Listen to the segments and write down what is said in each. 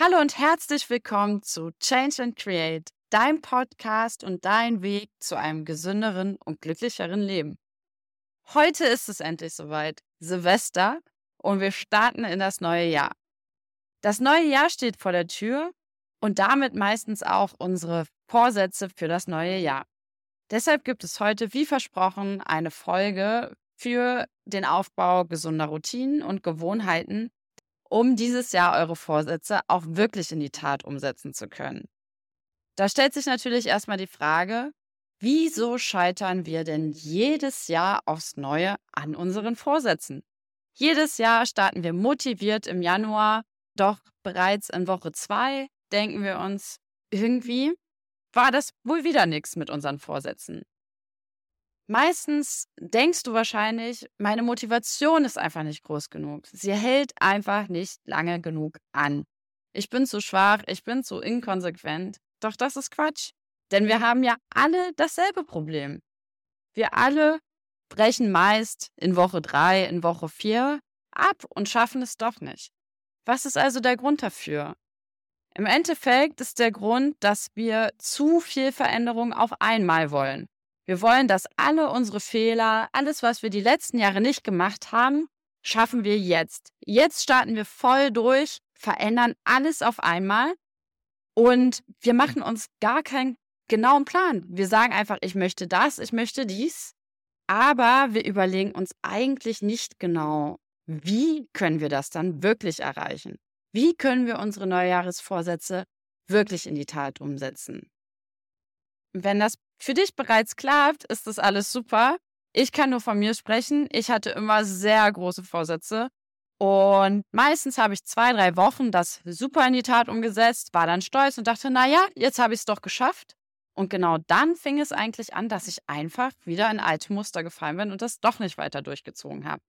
Hallo und herzlich willkommen zu Change and Create, dein Podcast und dein Weg zu einem gesünderen und glücklicheren Leben. Heute ist es endlich soweit, Silvester, und wir starten in das neue Jahr. Das neue Jahr steht vor der Tür und damit meistens auch unsere Vorsätze für das neue Jahr. Deshalb gibt es heute, wie versprochen, eine Folge für den Aufbau gesunder Routinen und Gewohnheiten, um dieses Jahr eure Vorsätze auch wirklich in die Tat umsetzen zu können. Da stellt sich natürlich erstmal die Frage, wieso scheitern wir denn jedes Jahr aufs Neue an unseren Vorsätzen? Jedes Jahr starten wir motiviert im Januar, doch bereits in Woche zwei denken wir uns, irgendwie war das wohl wieder nichts mit unseren Vorsätzen. Meistens denkst du wahrscheinlich, meine Motivation ist einfach nicht groß genug. Sie hält einfach nicht lange genug an. Ich bin zu schwach, ich bin zu inkonsequent. Doch das ist Quatsch. Denn wir haben ja alle dasselbe Problem. Wir alle brechen meist in Woche drei, in Woche vier ab und schaffen es doch nicht. Was ist also der Grund dafür? Im Endeffekt ist der Grund, dass wir zu viel Veränderung auf einmal wollen. Wir wollen, dass alle unsere Fehler, alles, was wir die letzten Jahre nicht gemacht haben, schaffen wir jetzt. Jetzt starten wir voll durch, verändern alles auf einmal und wir machen uns gar keinen genauen Plan. Wir sagen einfach, ich möchte das, ich möchte dies, aber wir überlegen uns eigentlich nicht genau, wie können wir das dann wirklich erreichen? Wie können wir unsere Neujahresvorsätze wirklich in die Tat umsetzen? Wenn das für dich bereits klappt, ist das alles super. Ich kann nur von mir sprechen. Ich hatte immer sehr große Vorsätze. Und meistens habe ich zwei, drei Wochen das super in die Tat umgesetzt, war dann stolz und dachte, naja, jetzt habe ich es doch geschafft. Und genau dann fing es eigentlich an, dass ich einfach wieder in alte Muster gefallen bin und das doch nicht weiter durchgezogen habe.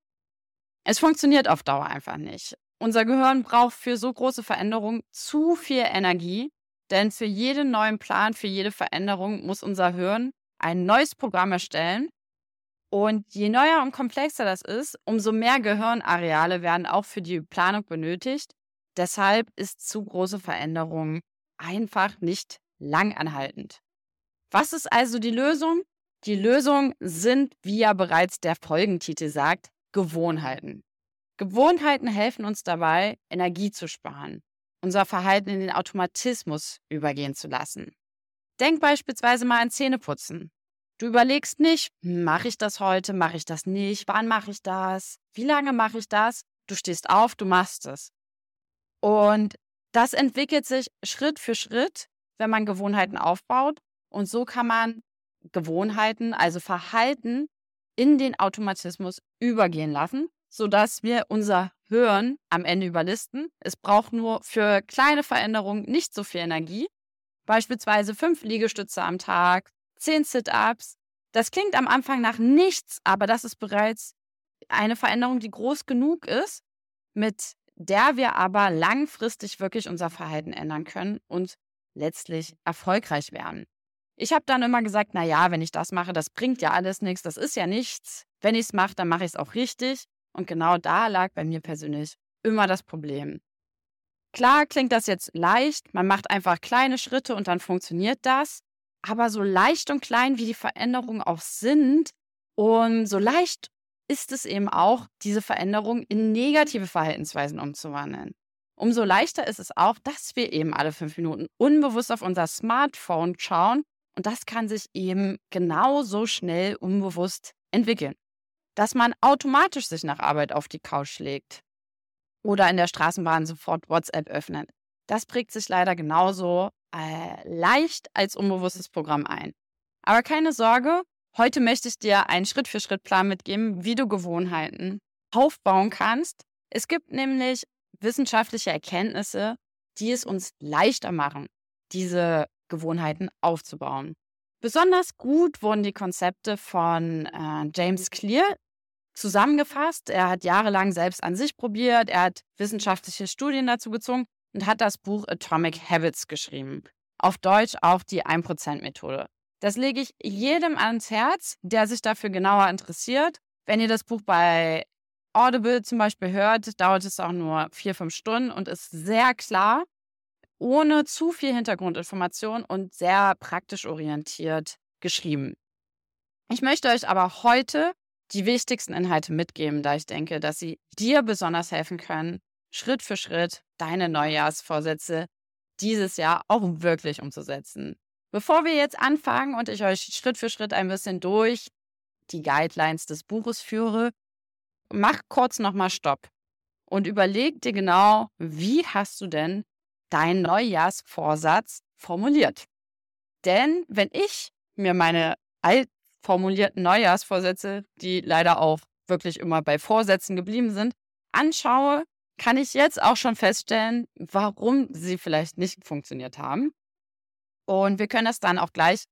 Es funktioniert auf Dauer einfach nicht. Unser Gehirn braucht für so große Veränderungen zu viel Energie denn für jeden neuen Plan, für jede Veränderung muss unser Hirn ein neues Programm erstellen. Und je neuer und komplexer das ist, umso mehr Gehirnareale werden auch für die Planung benötigt. Deshalb ist zu große Veränderung einfach nicht langanhaltend. Was ist also die Lösung? Die Lösung sind, wie ja bereits der Folgentitel sagt, Gewohnheiten. Gewohnheiten helfen uns dabei, Energie zu sparen unser Verhalten in den Automatismus übergehen zu lassen. Denk beispielsweise mal an Zähneputzen. Du überlegst nicht, hm, mache ich das heute, mache ich das nicht, wann mache ich das, wie lange mache ich das. Du stehst auf, du machst es. Und das entwickelt sich Schritt für Schritt, wenn man Gewohnheiten aufbaut. Und so kann man Gewohnheiten, also Verhalten, in den Automatismus übergehen lassen sodass wir unser Hören am Ende überlisten. Es braucht nur für kleine Veränderungen nicht so viel Energie. Beispielsweise fünf Liegestütze am Tag, zehn Sit-ups. Das klingt am Anfang nach nichts, aber das ist bereits eine Veränderung, die groß genug ist, mit der wir aber langfristig wirklich unser Verhalten ändern können und letztlich erfolgreich werden. Ich habe dann immer gesagt, na ja, wenn ich das mache, das bringt ja alles nichts, das ist ja nichts. Wenn ich es mache, dann mache ich es auch richtig. Und genau da lag bei mir persönlich immer das Problem. Klar klingt das jetzt leicht, man macht einfach kleine Schritte und dann funktioniert das. Aber so leicht und klein wie die Veränderungen auch sind und so leicht ist es eben auch, diese Veränderung in negative Verhaltensweisen umzuwandeln. Umso leichter ist es auch, dass wir eben alle fünf Minuten unbewusst auf unser Smartphone schauen und das kann sich eben genauso schnell unbewusst entwickeln dass man automatisch sich nach Arbeit auf die Couch legt oder in der Straßenbahn sofort WhatsApp öffnet. Das prägt sich leider genauso äh, leicht als unbewusstes Programm ein. Aber keine Sorge, heute möchte ich dir einen Schritt-für-Schritt-Plan mitgeben, wie du Gewohnheiten aufbauen kannst. Es gibt nämlich wissenschaftliche Erkenntnisse, die es uns leichter machen, diese Gewohnheiten aufzubauen. Besonders gut wurden die Konzepte von äh, James Clear zusammengefasst. Er hat jahrelang selbst an sich probiert, er hat wissenschaftliche Studien dazu gezogen und hat das Buch Atomic Habits geschrieben. Auf Deutsch auch die 1%-Methode. Das lege ich jedem ans Herz, der sich dafür genauer interessiert. Wenn ihr das Buch bei Audible zum Beispiel hört, dauert es auch nur vier, fünf Stunden und ist sehr klar. ohne zu viel Hintergrundinformation und sehr praktisch orientiert geschrieben. Ich möchte euch aber heute die wichtigsten Inhalte mitgeben, da ich denke, dass sie dir besonders helfen können, Schritt für Schritt deine Neujahrsvorsätze dieses Jahr auch wirklich umzusetzen. Bevor wir jetzt anfangen und ich euch Schritt für Schritt ein bisschen durch die Guidelines des Buches führe, mach kurz nochmal Stopp und überleg dir genau, wie hast du denn deinen Neujahrsvorsatz formuliert? Denn wenn ich mir meine alt formulierten Neujahrsvorsätze, die leider auch wirklich immer bei Vorsätzen geblieben sind, anschaue, kann ich jetzt auch schon feststellen, warum sie vielleicht nicht funktioniert haben. Und wir können das dann auch gleich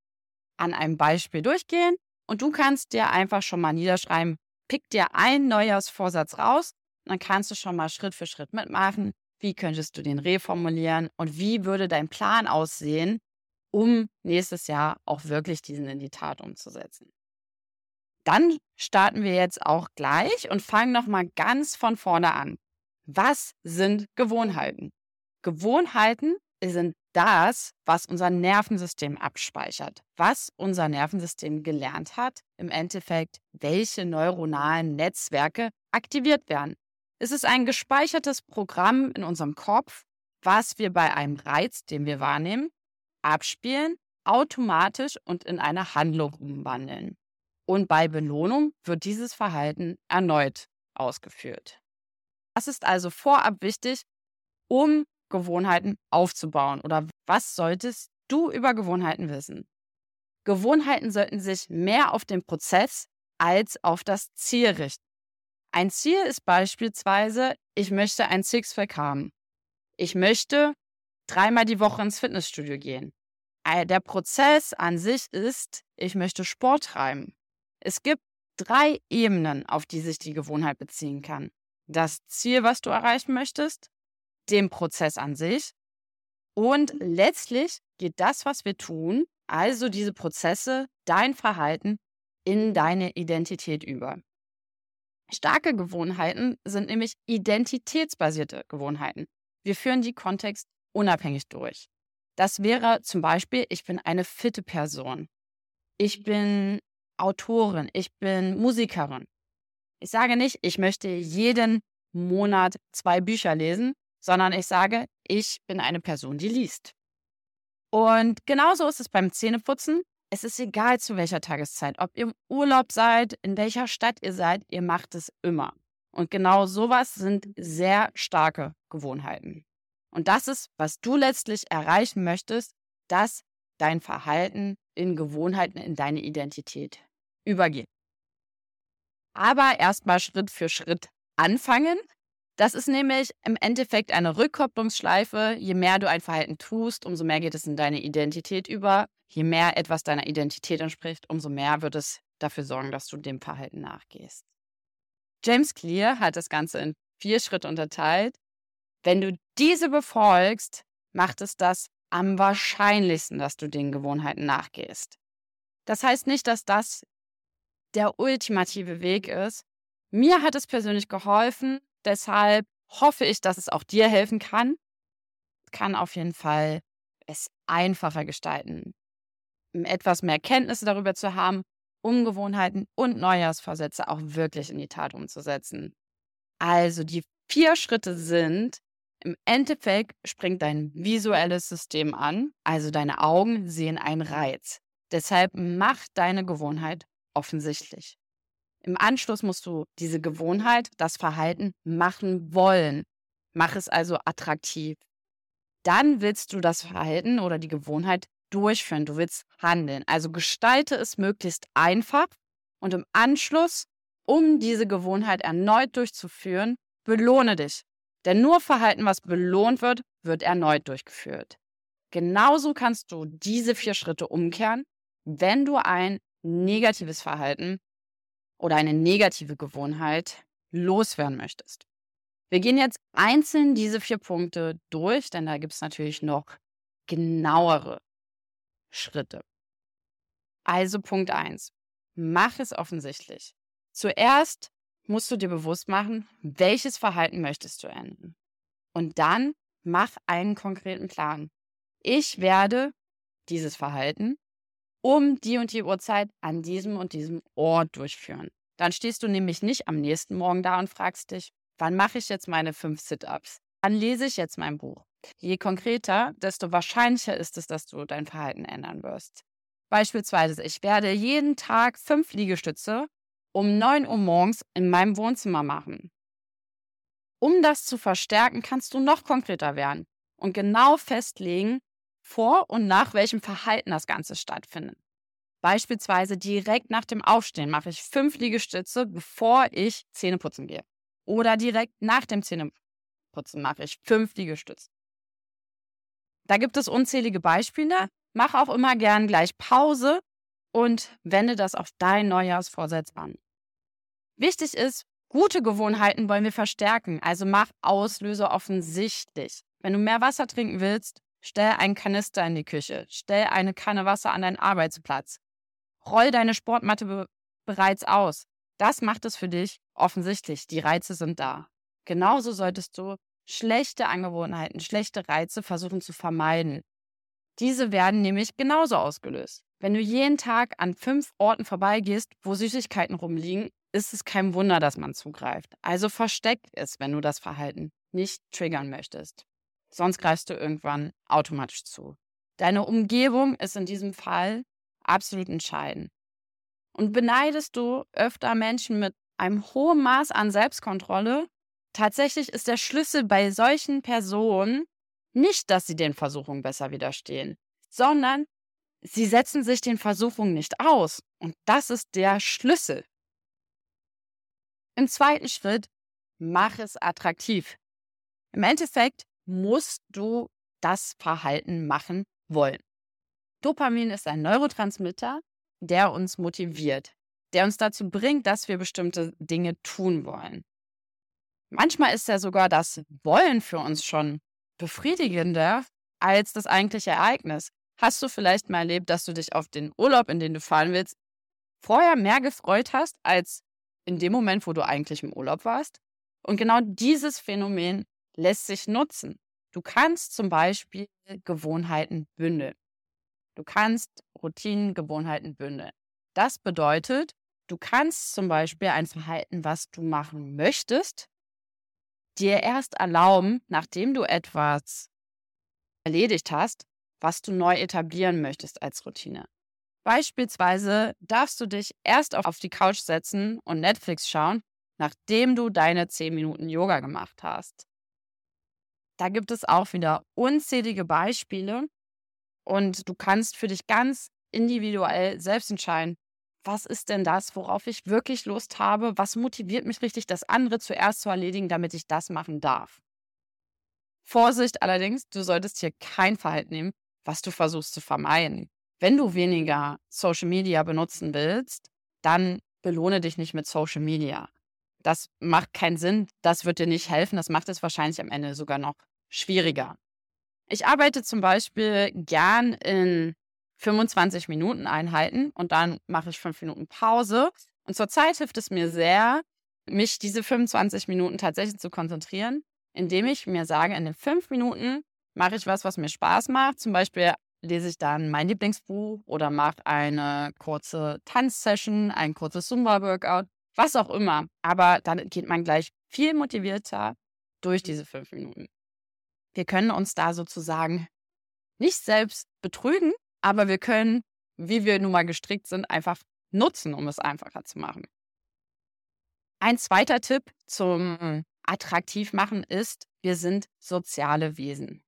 an einem Beispiel durchgehen. Und du kannst dir einfach schon mal niederschreiben, pick dir einen Neujahrsvorsatz raus, dann kannst du schon mal Schritt für Schritt mitmachen. Wie könntest du den reformulieren und wie würde dein Plan aussehen, um nächstes Jahr auch wirklich diesen in die Tat umzusetzen? Dann starten wir jetzt auch gleich und fangen nochmal ganz von vorne an. Was sind Gewohnheiten? Gewohnheiten sind das, was unser Nervensystem abspeichert, was unser Nervensystem gelernt hat, im Endeffekt, welche neuronalen Netzwerke aktiviert werden. Es ist ein gespeichertes Programm in unserem Kopf, was wir bei einem Reiz, den wir wahrnehmen, abspielen, automatisch und in eine Handlung umwandeln. Und bei Belohnung wird dieses Verhalten erneut ausgeführt. Was ist also vorab wichtig, um Gewohnheiten aufzubauen? Oder was solltest du über Gewohnheiten wissen? Gewohnheiten sollten sich mehr auf den Prozess als auf das Ziel richten. Ein Ziel ist beispielsweise, ich möchte ein Sixpack haben. Ich möchte dreimal die Woche ins Fitnessstudio gehen. Der Prozess an sich ist, ich möchte Sport treiben. Es gibt drei Ebenen, auf die sich die Gewohnheit beziehen kann das Ziel, was du erreichen möchtest, den Prozess an sich und letztlich geht das, was wir tun, also diese Prozesse, dein Verhalten in deine Identität über. Starke Gewohnheiten sind nämlich identitätsbasierte Gewohnheiten. Wir führen die kontextunabhängig durch. Das wäre zum Beispiel, ich bin eine fitte Person. Ich bin Autorin, ich bin Musikerin. Ich sage nicht, ich möchte jeden Monat zwei Bücher lesen, sondern ich sage, ich bin eine Person, die liest. Und genauso ist es beim Zähneputzen. Es ist egal zu welcher Tageszeit, ob ihr im Urlaub seid, in welcher Stadt ihr seid, ihr macht es immer. Und genau sowas sind sehr starke Gewohnheiten. Und das ist, was du letztlich erreichen möchtest, dass dein Verhalten in Gewohnheiten in deine Identität übergeht aber erstmal Schritt für Schritt anfangen. Das ist nämlich im Endeffekt eine Rückkopplungsschleife. Je mehr du ein Verhalten tust, umso mehr geht es in deine Identität über. Je mehr etwas deiner Identität entspricht, umso mehr wird es dafür sorgen, dass du dem Verhalten nachgehst. James Clear hat das Ganze in vier Schritte unterteilt. Wenn du diese befolgst, macht es das am wahrscheinlichsten, dass du den Gewohnheiten nachgehst. Das heißt nicht, dass das der ultimative Weg ist. Mir hat es persönlich geholfen, deshalb hoffe ich, dass es auch dir helfen kann. Kann auf jeden Fall es einfacher gestalten, etwas mehr Kenntnisse darüber zu haben, Ungewohnheiten und Neujahrsvorsätze auch wirklich in die Tat umzusetzen. Also die vier Schritte sind, im Endeffekt springt dein visuelles System an, also deine Augen sehen einen Reiz. Deshalb mach deine Gewohnheit offensichtlich. Im Anschluss musst du diese Gewohnheit, das Verhalten machen wollen. Mach es also attraktiv. Dann willst du das Verhalten oder die Gewohnheit durchführen. Du willst handeln. Also gestalte es möglichst einfach und im Anschluss, um diese Gewohnheit erneut durchzuführen, belohne dich. Denn nur Verhalten, was belohnt wird, wird erneut durchgeführt. Genauso kannst du diese vier Schritte umkehren, wenn du ein negatives Verhalten oder eine negative Gewohnheit loswerden möchtest. Wir gehen jetzt einzeln diese vier Punkte durch, denn da gibt es natürlich noch genauere Schritte. Also Punkt 1. Mach es offensichtlich. Zuerst musst du dir bewusst machen, welches Verhalten möchtest du ändern. Und dann mach einen konkreten Plan. Ich werde dieses Verhalten um die und die Uhrzeit an diesem und diesem Ort durchführen. Dann stehst du nämlich nicht am nächsten Morgen da und fragst dich, wann mache ich jetzt meine fünf Sit-ups? Wann lese ich jetzt mein Buch? Je konkreter, desto wahrscheinlicher ist es, dass du dein Verhalten ändern wirst. Beispielsweise, ich werde jeden Tag fünf Liegestütze um 9 Uhr morgens in meinem Wohnzimmer machen. Um das zu verstärken, kannst du noch konkreter werden und genau festlegen, vor und nach welchem Verhalten das Ganze stattfindet. Beispielsweise direkt nach dem Aufstehen mache ich fünf Liegestütze, bevor ich Zähne putzen gehe. Oder direkt nach dem Zähneputzen mache ich fünf Liegestütze. Da gibt es unzählige Beispiele. Mach auch immer gern gleich Pause und wende das auf dein Neujahrsvorsatz an. Wichtig ist, gute Gewohnheiten wollen wir verstärken, also mach Auslöser offensichtlich. Wenn du mehr Wasser trinken willst, stell einen Kanister in die Küche, stell eine Kanne Wasser an deinen Arbeitsplatz, roll deine Sportmatte be bereits aus. Das macht es für dich offensichtlich. Die Reize sind da. Genauso solltest du schlechte Angewohnheiten, schlechte Reize versuchen zu vermeiden. Diese werden nämlich genauso ausgelöst. Wenn du jeden Tag an fünf Orten vorbeigehst, wo Süßigkeiten rumliegen, ist es kein Wunder, dass man zugreift. Also versteck es, wenn du das Verhalten nicht triggern möchtest. Sonst greifst du irgendwann automatisch zu. Deine Umgebung ist in diesem Fall absolut entscheidend. Und beneidest du öfter Menschen mit einem hohen Maß an Selbstkontrolle, tatsächlich ist der Schlüssel bei solchen Personen nicht, dass sie den Versuchungen besser widerstehen, sondern sie setzen sich den Versuchungen nicht aus. Und das ist der Schlüssel. Im zweiten Schritt, mach es attraktiv. Im Endeffekt musst du das Verhalten machen wollen. Dopamin ist ein Neurotransmitter, der uns motiviert, der uns dazu bringt, dass wir bestimmte Dinge tun wollen. Manchmal ist ja sogar das Wollen für uns schon befriedigender als das eigentliche Ereignis. Hast du vielleicht mal erlebt, dass du dich auf den Urlaub, in den du fahren willst, vorher mehr gefreut hast als in dem Moment, wo du eigentlich im Urlaub warst? Und genau dieses Phänomen lässt sich nutzen. Du kannst zum Beispiel Gewohnheiten bündeln. Du kannst Routinen, Gewohnheiten bündeln. Das bedeutet, du kannst zum Beispiel ein Verhalten, was du machen möchtest, dir erst erlauben, nachdem du etwas erledigt hast, was du neu etablieren möchtest als Routine. Beispielsweise darfst du dich erst auf die Couch setzen und Netflix schauen, nachdem du deine 10 Minuten Yoga gemacht hast. Da gibt es auch wieder unzählige Beispiele und du kannst für dich ganz individuell selbst entscheiden, was ist denn das, worauf ich wirklich Lust habe? Was motiviert mich richtig, das andere zuerst zu erledigen, damit ich das machen darf? Vorsicht allerdings, du solltest hier kein Verhalten nehmen, was du versuchst zu vermeiden. Wenn du weniger Social Media benutzen willst, dann belohne dich nicht mit Social Media. Das macht keinen Sinn, das wird dir nicht helfen, das macht es wahrscheinlich am Ende sogar noch schwieriger. Ich arbeite zum Beispiel gern in 25 Minuten Einheiten und dann mache ich fünf Minuten Pause. Und zurzeit hilft es mir sehr, mich diese 25 Minuten tatsächlich zu konzentrieren, indem ich mir sage, in den fünf Minuten mache ich was, was mir Spaß macht. Zum Beispiel lese ich dann mein Lieblingsbuch oder mache eine kurze Tanzsession, ein kurzes Zumba-Workout, was auch immer. Aber dann geht man gleich viel motivierter durch diese fünf Minuten. Wir können uns da sozusagen nicht selbst betrügen, aber wir können, wie wir nun mal gestrickt sind, einfach nutzen, um es einfacher zu machen. Ein zweiter Tipp zum Attraktivmachen ist, wir sind soziale Wesen.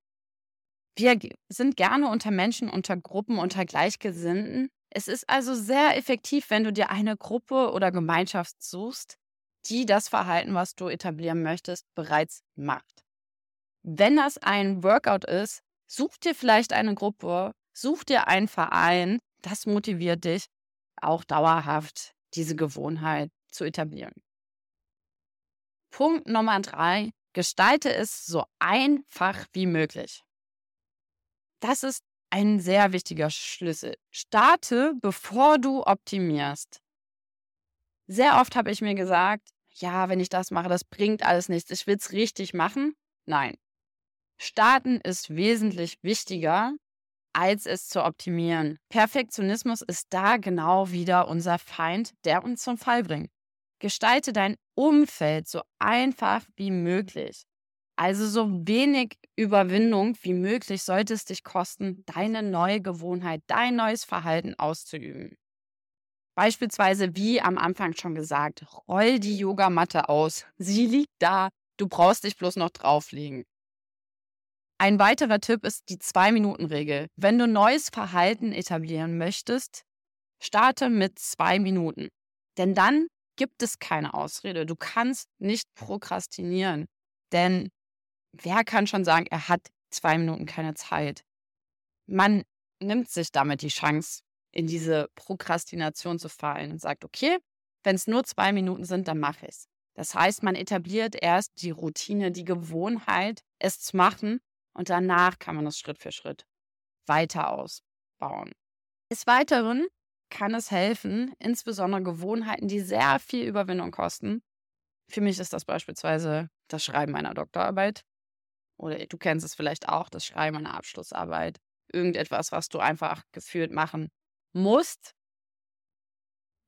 Wir sind gerne unter Menschen, unter Gruppen, unter Gleichgesinnten. Es ist also sehr effektiv, wenn du dir eine Gruppe oder Gemeinschaft suchst, die das Verhalten, was du etablieren möchtest, bereits macht. Wenn das ein Workout ist, such dir vielleicht eine Gruppe, Such dir einen Verein, das motiviert dich, auch dauerhaft diese Gewohnheit zu etablieren. Punkt Nummer drei, gestalte es so einfach wie möglich. Das ist ein sehr wichtiger Schlüssel. Starte, bevor du optimierst. Sehr oft habe ich mir gesagt, ja, wenn ich das mache, das bringt alles nichts. Ich will es richtig machen. Nein. Starten ist wesentlich wichtiger, als es zu optimieren. Perfektionismus ist da genau wieder unser Feind, der uns zum Fall bringt. Gestalte dein Umfeld so einfach wie möglich. Also so wenig Überwindung wie möglich sollte es dich kosten, deine neue Gewohnheit, dein neues Verhalten auszuüben. Beispielsweise, wie am Anfang schon gesagt, roll die Yogamatte aus. Sie liegt da, du brauchst dich bloß noch drauflegen. Ein weiterer Tipp ist die Zwei-Minuten-Regel. Wenn du neues Verhalten etablieren möchtest, starte mit zwei Minuten. Denn dann gibt es keine Ausrede. Du kannst nicht prokrastinieren. Denn wer kann schon sagen, er hat zwei Minuten keine Zeit? Man nimmt sich damit die Chance, in diese Prokrastination zu fallen und sagt, okay, wenn es nur zwei Minuten sind, dann mache ich es. Das heißt, man etabliert erst die Routine, die Gewohnheit, es zu machen und danach kann man es Schritt für Schritt weiter ausbauen. Des Weiteren kann es helfen, insbesondere Gewohnheiten, die sehr viel Überwindung kosten. Für mich ist das beispielsweise das Schreiben einer Doktorarbeit. Oder du kennst es vielleicht auch, das Schreiben einer Abschlussarbeit. Irgendetwas, was du einfach gefühlt machen musst.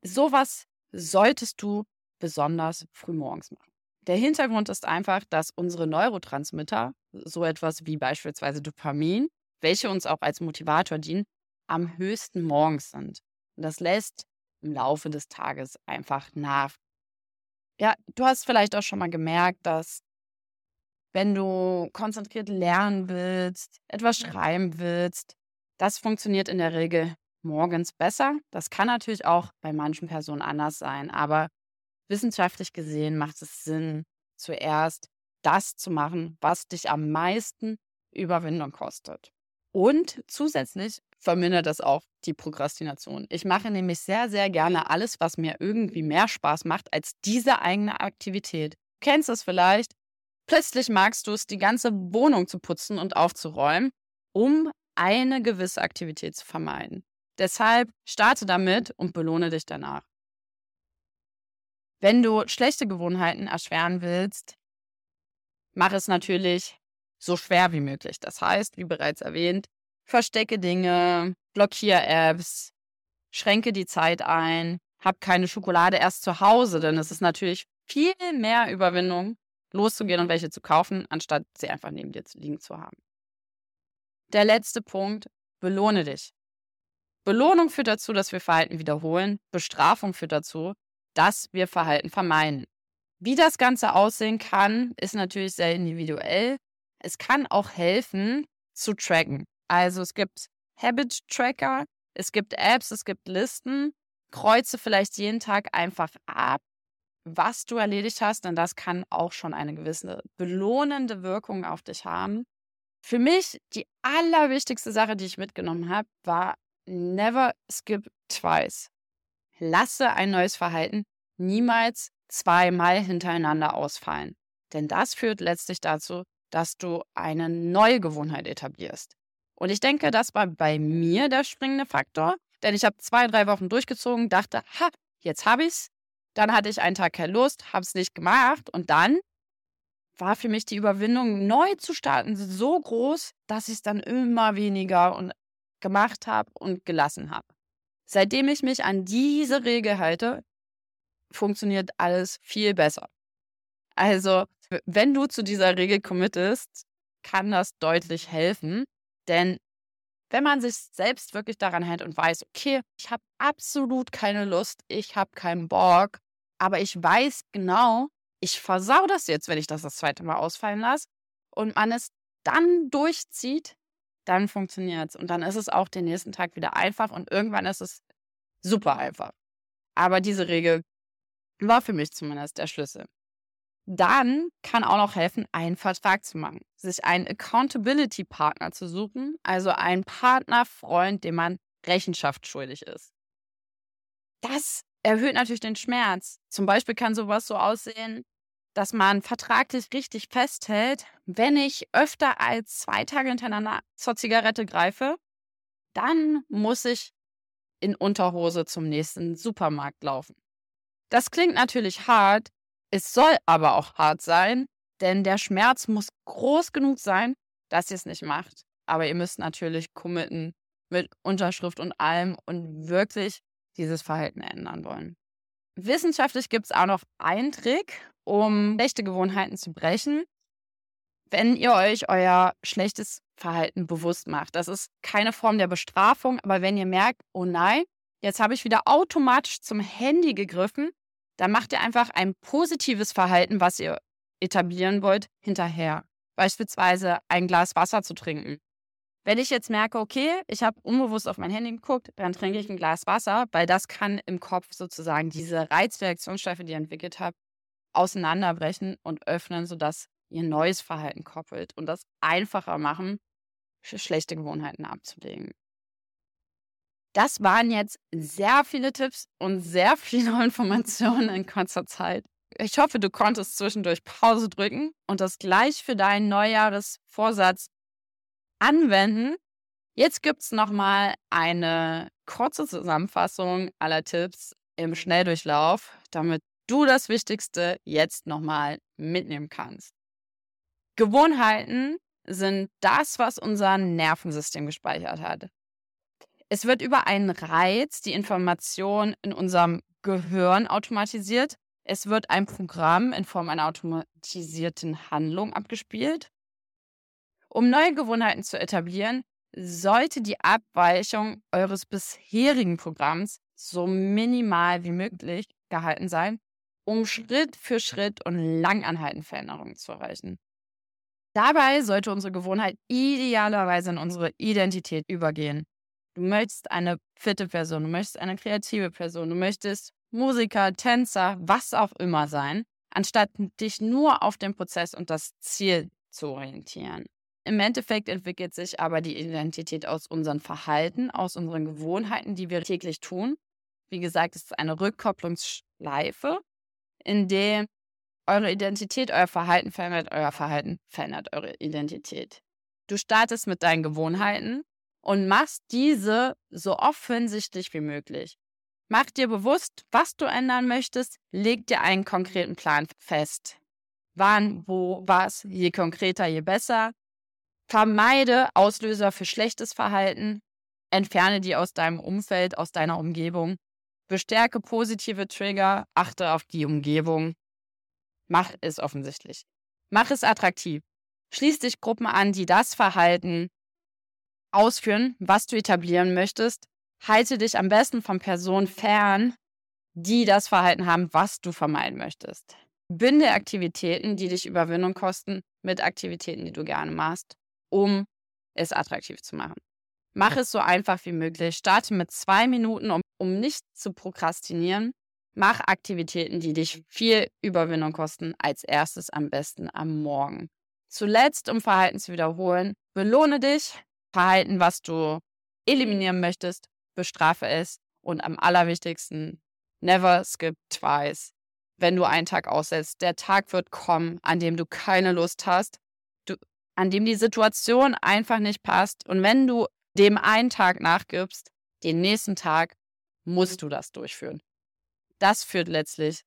Sowas solltest du besonders frühmorgens machen. Der Hintergrund ist einfach, dass unsere Neurotransmitter, so etwas wie beispielsweise Dopamin, welche uns auch als Motivator dienen, am höchsten morgens sind. Und das lässt im Laufe des Tages einfach nach. Ja, du hast vielleicht auch schon mal gemerkt, dass wenn du konzentriert lernen willst, etwas schreiben willst, das funktioniert in der Regel morgens besser. Das kann natürlich auch bei manchen Personen anders sein, aber wissenschaftlich gesehen macht es Sinn, zuerst das zu machen, was dich am meisten Überwindung kostet. Und zusätzlich vermindert das auch die Prokrastination. Ich mache nämlich sehr, sehr gerne alles, was mir irgendwie mehr Spaß macht als diese eigene Aktivität. Du kennst es vielleicht? Plötzlich magst du es, die ganze Wohnung zu putzen und aufzuräumen, um eine gewisse Aktivität zu vermeiden. Deshalb starte damit und belohne dich danach. Wenn du schlechte Gewohnheiten erschweren willst, mach es natürlich so schwer wie möglich. Das heißt, wie bereits erwähnt, verstecke Dinge, blockiere Apps, schränke die Zeit ein, hab keine Schokolade erst zu Hause, denn es ist natürlich viel mehr Überwindung, loszugehen und welche zu kaufen, anstatt sie einfach neben dir liegen zu haben. Der letzte Punkt, belohne dich. Belohnung führt dazu, dass wir Verhalten wiederholen. Bestrafung führt dazu, dass wir Verhalten vermeiden. Wie das Ganze aussehen kann, ist natürlich sehr individuell. Es kann auch helfen, zu tracken. Also es gibt Habit Tracker, es gibt Apps, es gibt Listen. Kreuze vielleicht jeden Tag einfach ab, was du erledigt hast, denn das kann auch schon eine gewisse belohnende Wirkung auf dich haben. Für mich die allerwichtigste Sache, die ich mitgenommen habe, war never skip twice lasse ein neues Verhalten niemals zweimal hintereinander ausfallen. Denn das führt letztlich dazu, dass du eine neue Gewohnheit etablierst. Und ich denke, das war bei mir der springende Faktor, denn ich habe zwei, drei Wochen durchgezogen, dachte, ha, jetzt habe ich's. Dann hatte ich einen Tag keine Lust, habe es nicht gemacht und dann war für mich die Überwindung, neu zu starten, so groß, dass ich es dann immer weniger und gemacht habe und gelassen habe. Seitdem ich mich an diese Regel halte, funktioniert alles viel besser. Also, wenn du zu dieser Regel committest, kann das deutlich helfen, denn wenn man sich selbst wirklich daran hält und weiß, okay, ich habe absolut keine Lust, ich habe keinen Bock, aber ich weiß genau, ich versau das jetzt, wenn ich das das zweite Mal ausfallen lasse und man es dann durchzieht, dann funktioniert es. Und dann ist es auch den nächsten Tag wieder einfach und irgendwann ist es super einfach. Aber diese Regel war für mich zumindest der Schlüssel. Dann kann auch noch helfen, einen Vertrag zu machen, sich einen Accountability-Partner zu suchen, also einen Partner, Freund, dem man Rechenschaft schuldig ist. Das erhöht natürlich den Schmerz. Zum Beispiel kann sowas so aussehen, dass man vertraglich richtig festhält, wenn ich öfter als zwei Tage hintereinander zur Zigarette greife, dann muss ich in Unterhose zum nächsten Supermarkt laufen. Das klingt natürlich hart, es soll aber auch hart sein, denn der Schmerz muss groß genug sein, dass ihr es nicht macht. Aber ihr müsst natürlich committen mit Unterschrift und allem und wirklich dieses Verhalten ändern wollen. Wissenschaftlich gibt es auch noch einen Trick, um schlechte Gewohnheiten zu brechen. Wenn ihr euch euer schlechtes Verhalten bewusst macht. Das ist keine Form der Bestrafung, aber wenn ihr merkt, oh nein, jetzt habe ich wieder automatisch zum Handy gegriffen, dann macht ihr einfach ein positives Verhalten, was ihr etablieren wollt, hinterher. Beispielsweise ein Glas Wasser zu trinken. Wenn ich jetzt merke, okay, ich habe unbewusst auf mein Handy geguckt, dann trinke ich ein Glas Wasser, weil das kann im Kopf sozusagen diese Reizreaktionsstoffe, die ihr entwickelt habt, auseinanderbrechen und öffnen, sodass ihr neues Verhalten koppelt und das einfacher machen, schlechte Gewohnheiten abzulegen. Das waren jetzt sehr viele Tipps und sehr viele Informationen in kurzer Zeit. Ich hoffe, du konntest zwischendurch Pause drücken und das gleich für deinen Neujahresvorsatz anwenden. Jetzt gibt es nochmal eine kurze Zusammenfassung aller Tipps im Schnelldurchlauf, damit du das Wichtigste jetzt nochmal mitnehmen kannst. Gewohnheiten sind das, was unser Nervensystem gespeichert hat. Es wird über einen Reiz die Information in unserem Gehirn automatisiert. Es wird ein Programm in Form einer automatisierten Handlung abgespielt. Um neue Gewohnheiten zu etablieren, sollte die Abweichung eures bisherigen Programms so minimal wie möglich gehalten sein, um Schritt für Schritt und langanhaltend Veränderungen zu erreichen. Dabei sollte unsere Gewohnheit idealerweise in unsere Identität übergehen. Du möchtest eine fitte Person, du möchtest eine kreative Person, du möchtest Musiker, Tänzer, was auch immer sein, anstatt dich nur auf den Prozess und das Ziel zu orientieren. Im Endeffekt entwickelt sich aber die Identität aus unserem Verhalten, aus unseren Gewohnheiten, die wir täglich tun. Wie gesagt, es ist eine Rückkopplungsschleife, in der eure Identität, euer Verhalten verändert, euer Verhalten verändert eure Identität. Du startest mit deinen Gewohnheiten und machst diese so offensichtlich wie möglich. Mach dir bewusst, was du ändern möchtest, leg dir einen konkreten Plan fest. Wann, wo, was, je konkreter, je besser. Vermeide Auslöser für schlechtes Verhalten, entferne die aus deinem Umfeld, aus deiner Umgebung. Bestärke positive Trigger, achte auf die Umgebung. Mach es offensichtlich. Mach es attraktiv. Schließ dich Gruppen an, die das Verhalten ausführen, was du etablieren möchtest. Halte dich am besten von Personen fern, die das Verhalten haben, was du vermeiden möchtest. Binde Aktivitäten, die dich Überwindung kosten, mit Aktivitäten, die du gerne machst, um es attraktiv zu machen. Mach es so einfach wie möglich. Starte mit zwei Minuten, um, um nicht zu prokrastinieren. Mach Aktivitäten, die dich viel Überwindung kosten, als erstes am besten am Morgen. Zuletzt, um Verhalten zu wiederholen, belohne dich. Verhalten, was du eliminieren möchtest, bestrafe es. Und am allerwichtigsten, never skip twice. Wenn du einen Tag aussetzt, der Tag wird kommen, an dem du keine Lust hast, du, an dem die Situation einfach nicht passt. Und wenn du dem einen Tag nachgibst, den nächsten Tag musst du das durchführen. Das führt letztlich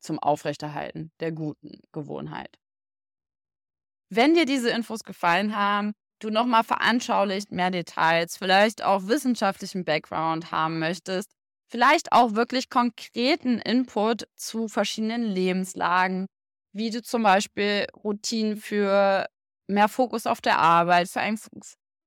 zum Aufrechterhalten der guten Gewohnheit. Wenn dir diese Infos gefallen haben, du nochmal veranschaulicht mehr Details, vielleicht auch wissenschaftlichen Background haben möchtest, vielleicht auch wirklich konkreten Input zu verschiedenen Lebenslagen, wie du zum Beispiel Routinen für mehr Fokus auf der Arbeit, für einen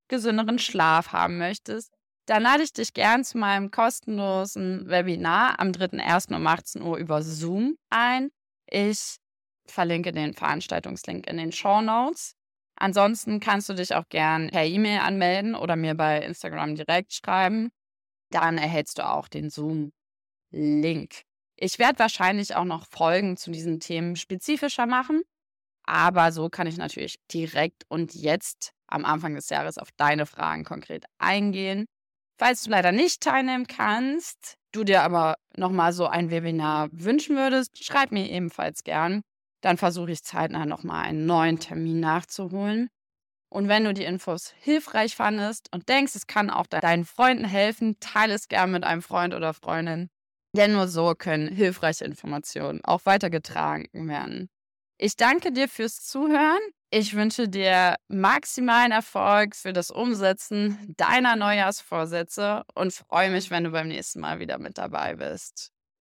gesünderen Schlaf haben möchtest, dann lade ich dich gern zu meinem kostenlosen Webinar am 3.1. um 18 Uhr über Zoom ein. Ich verlinke den Veranstaltungslink in den Show Notes. Ansonsten kannst du dich auch gern per E-Mail anmelden oder mir bei Instagram direkt schreiben. Dann erhältst du auch den Zoom-Link. Ich werde wahrscheinlich auch noch Folgen zu diesen Themen spezifischer machen, aber so kann ich natürlich direkt und jetzt am Anfang des Jahres auf deine Fragen konkret eingehen. Falls du leider nicht teilnehmen kannst, du dir aber nochmal so ein Webinar wünschen würdest, schreib mir ebenfalls gern. Dann versuche ich zeitnah nochmal einen neuen Termin nachzuholen. Und wenn du die Infos hilfreich fandest und denkst, es kann auch deinen Freunden helfen, teile es gern mit einem Freund oder Freundin. Denn nur so können hilfreiche Informationen auch weitergetragen werden. Ich danke dir fürs Zuhören. Ich wünsche dir maximalen Erfolg für das Umsetzen deiner Neujahrsvorsätze und freue mich, wenn du beim nächsten Mal wieder mit dabei bist.